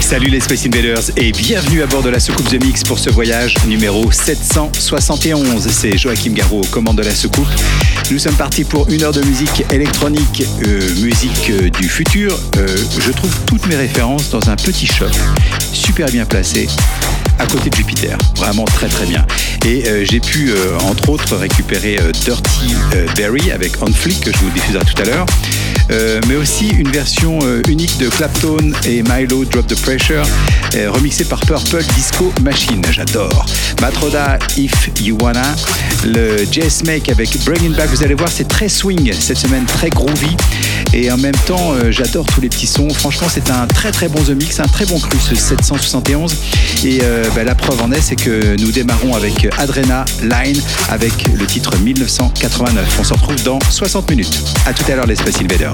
Salut les Space Invaders et bienvenue à bord de la soucoupe The Mix pour ce voyage numéro 771. C'est Joachim Garraud aux commandes de la soucoupe. Nous sommes partis pour une heure de musique électronique, euh, musique euh, du futur. Euh, je trouve toutes mes références dans un petit shop, super bien placé, à côté de Jupiter. Vraiment très très bien. Et j'ai pu entre autres récupérer Dirty Berry avec On Flick que je vous diffuserai tout à l'heure. Euh, mais aussi une version euh, unique de Clapton et Milo Drop the Pressure, euh, remixée par Purple Disco Machine. J'adore. Matroda If You Wanna, le Jazz Make avec Bring It Back. Vous allez voir, c'est très swing cette semaine, très groovy. Et en même temps, j'adore tous les petits sons. Franchement, c'est un très très bon The Mix, un très bon cru ce 771. Et bah, la preuve en est, c'est que nous démarrons avec Adrena Line avec le titre 1989. On se retrouve dans 60 minutes. À tout à l'heure, les Space Invaders.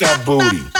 that booty.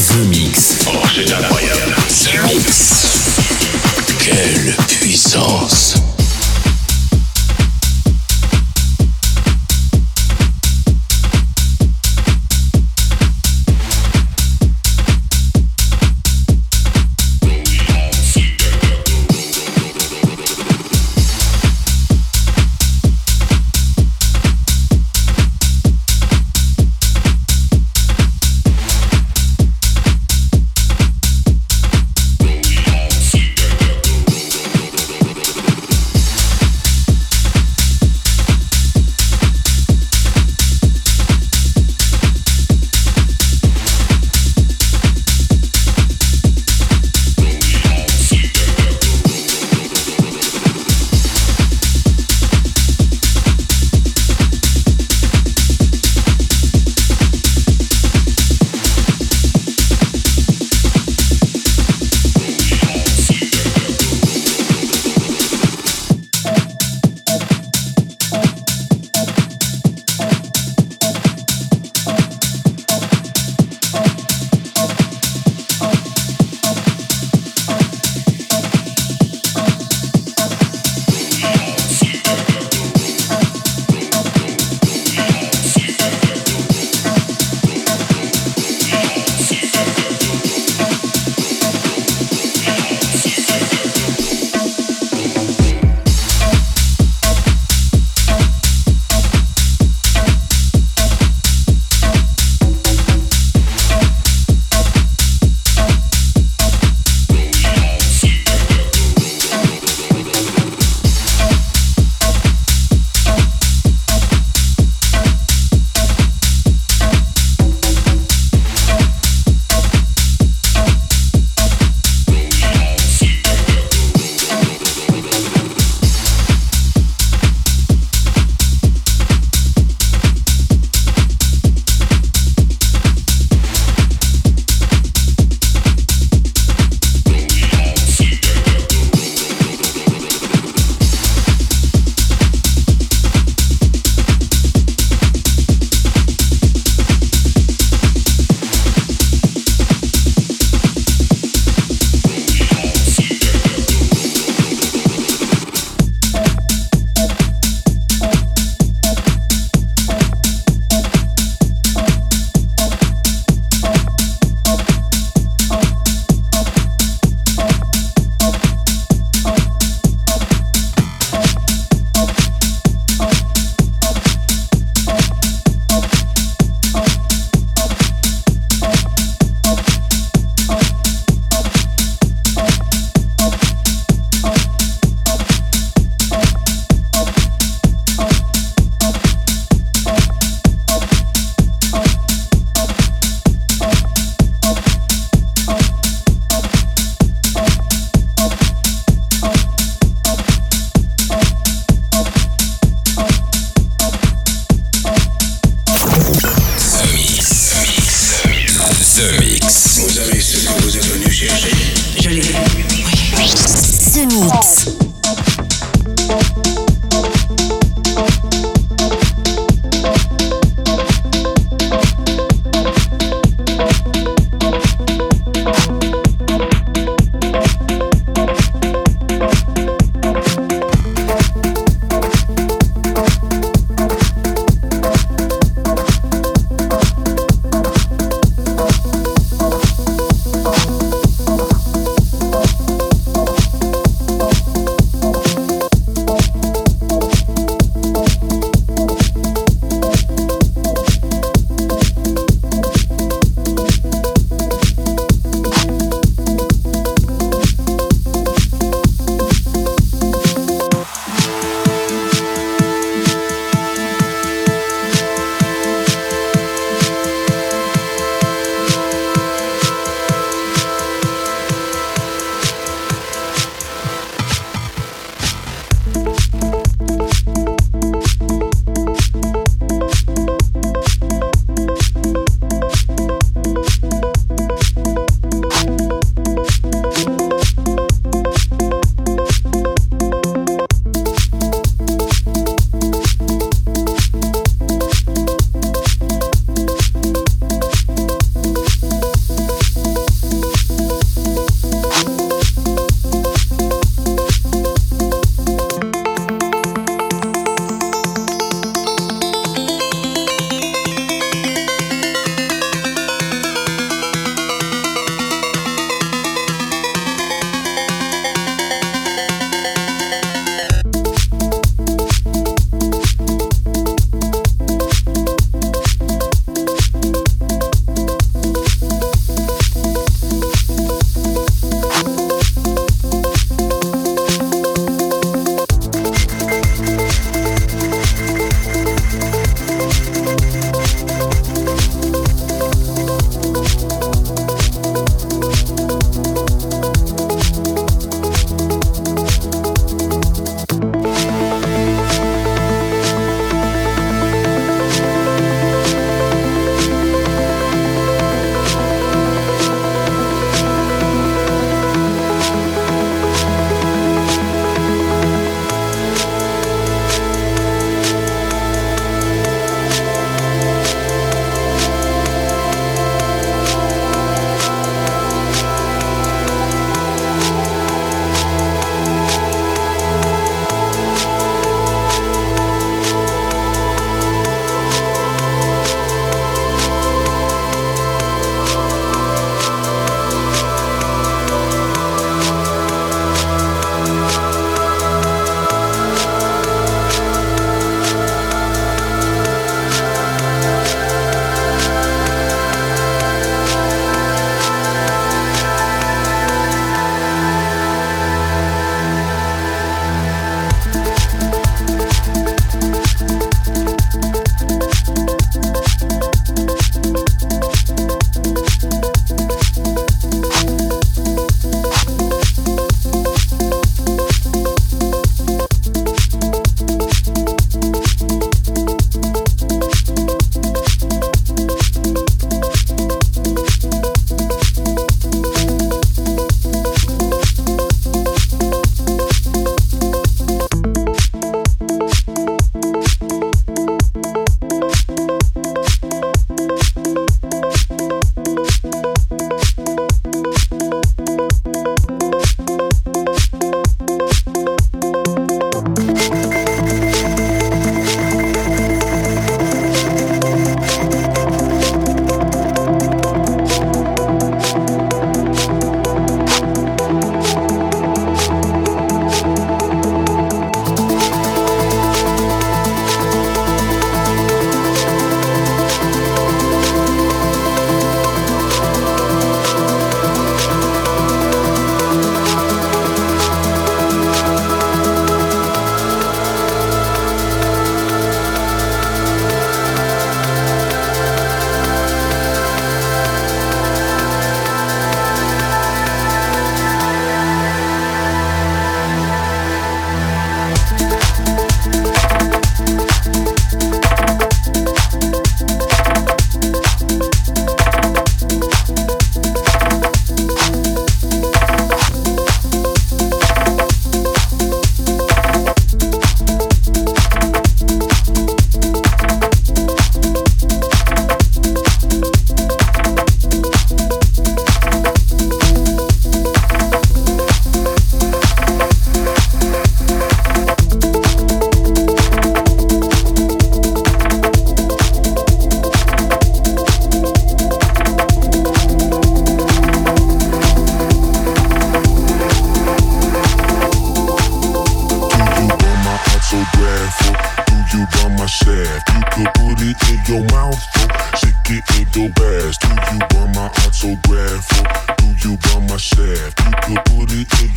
The Mix. Oh, c'est incroyable. The Mix. Quelle puissance.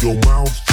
your mouth.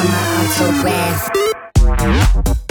I'm an autograph.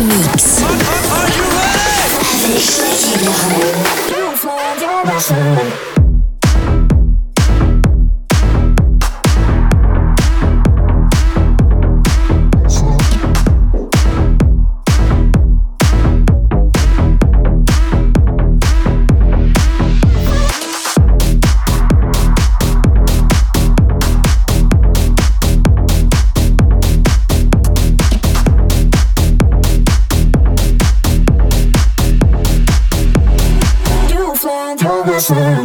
Mix. Are, are, are Listen.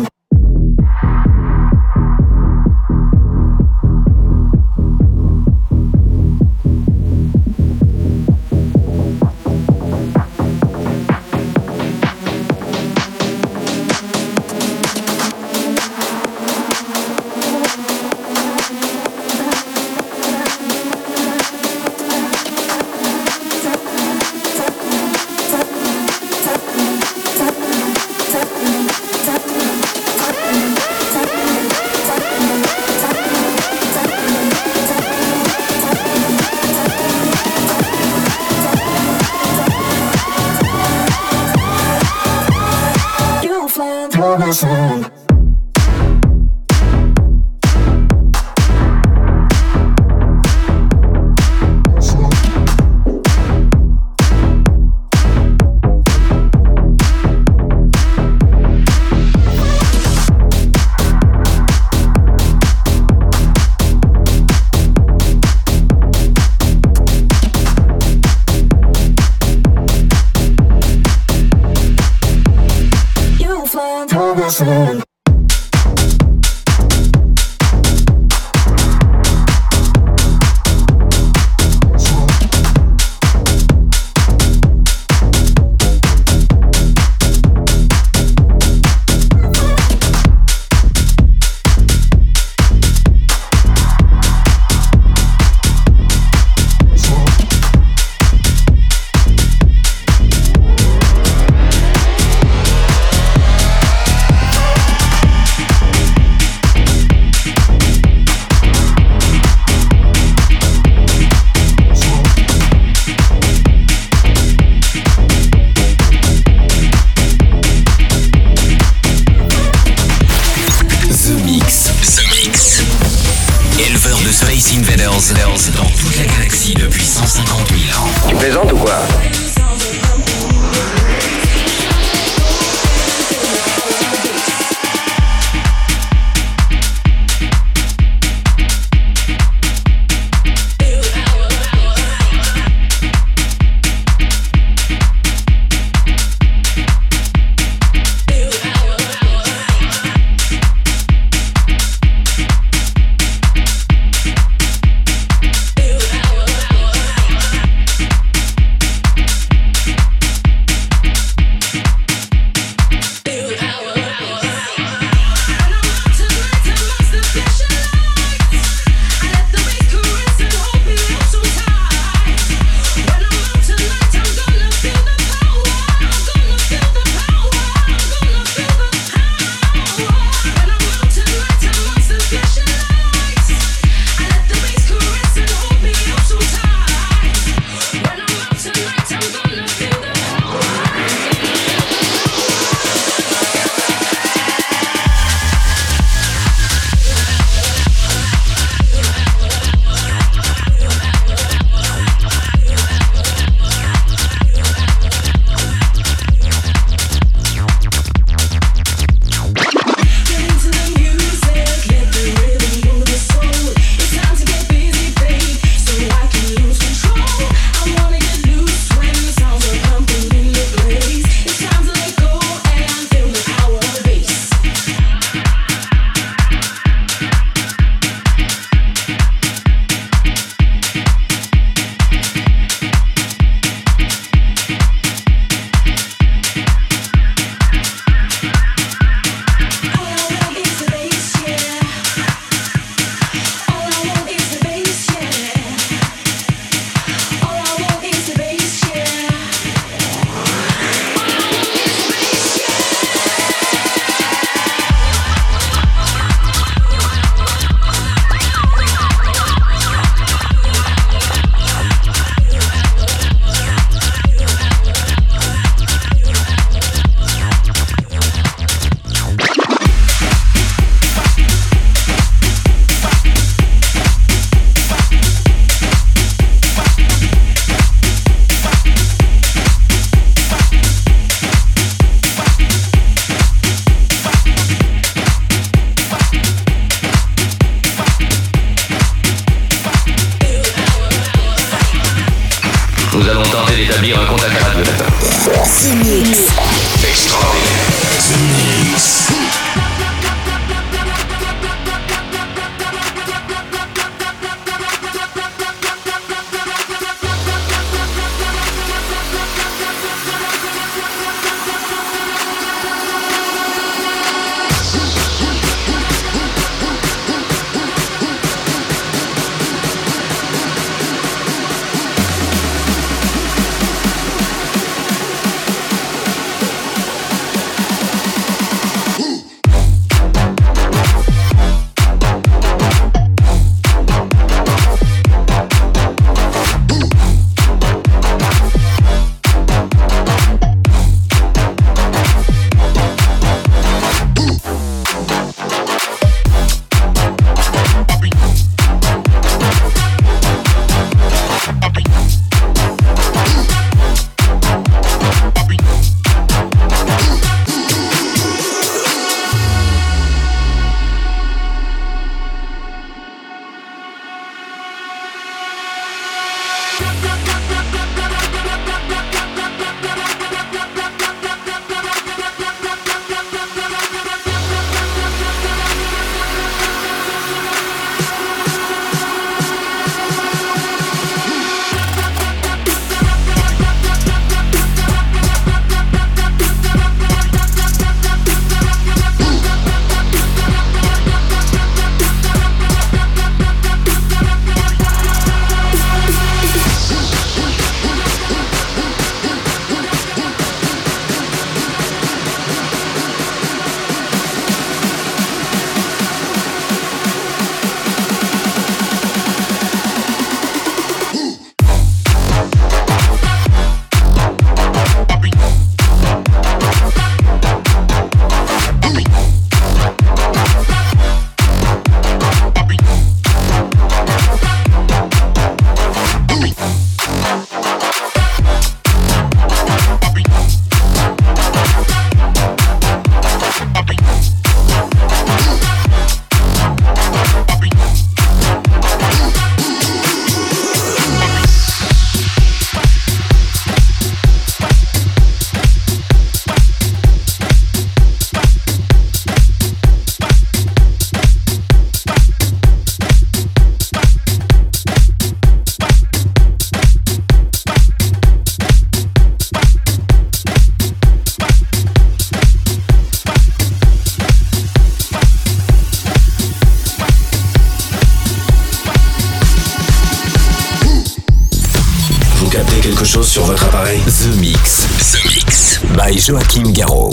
Joachim Garraud.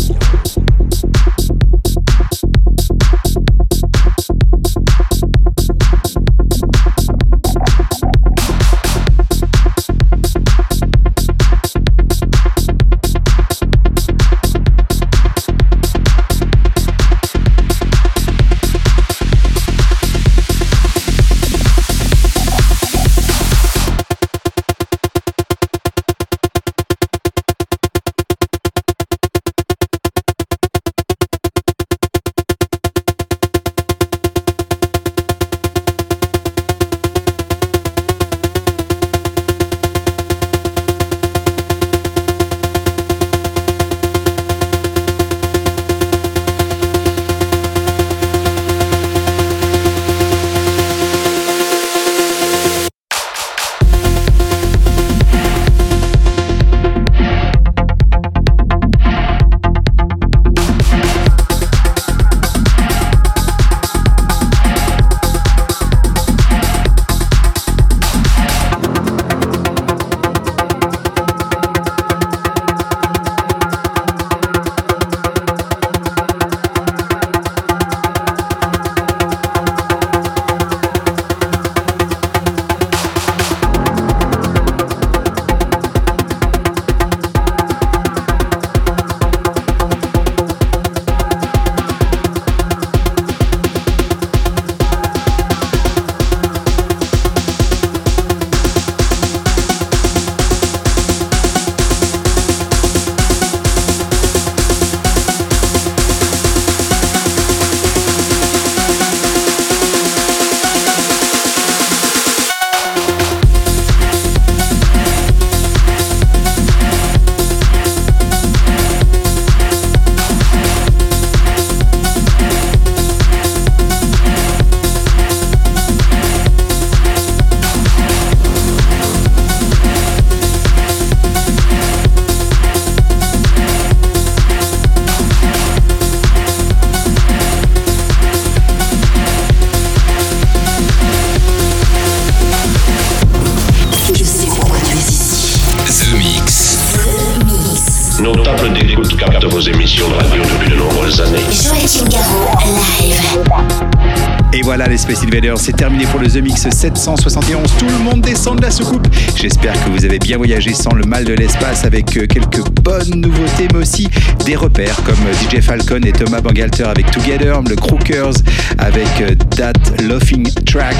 The 771. Tout le monde descend de la soucoupe. J'espère que vous avez bien voyagé sans le mal de l'espace avec euh, quelques bonnes nouveautés, mais aussi des repères comme DJ Falcon et Thomas Bangalter avec Together, le Crookers avec euh, That Laughing Track,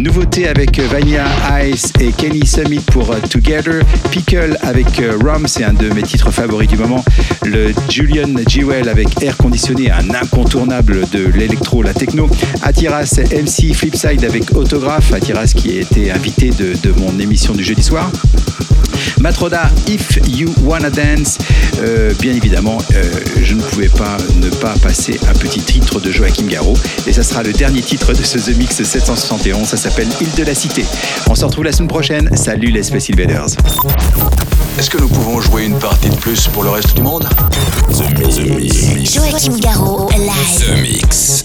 nouveauté avec euh, Vanilla Ice et Kenny Summit pour Together, Pickle avec Rum, c'est un de mes titres favoris du moment, le Julian Jewel avec Air Conditionné, un incontournable de l'électro, la techno, Atiras MC Flipside avec Autographe, Atiras qui a été invité de, de mon émission du jeudi soir. Matroda, If You Wanna Dance. Euh, bien évidemment, euh, je ne pouvais pas ne pas passer un petit titre de Joachim Garraud. Et ça sera le dernier titre de ce The Mix 771. Ça s'appelle Île de la Cité. On se retrouve la semaine prochaine. Salut les Space Invaders. Est-ce que nous pouvons jouer une partie de plus pour le reste du monde? The Mix. The Mix. Joachim Garraud, live. The Mix.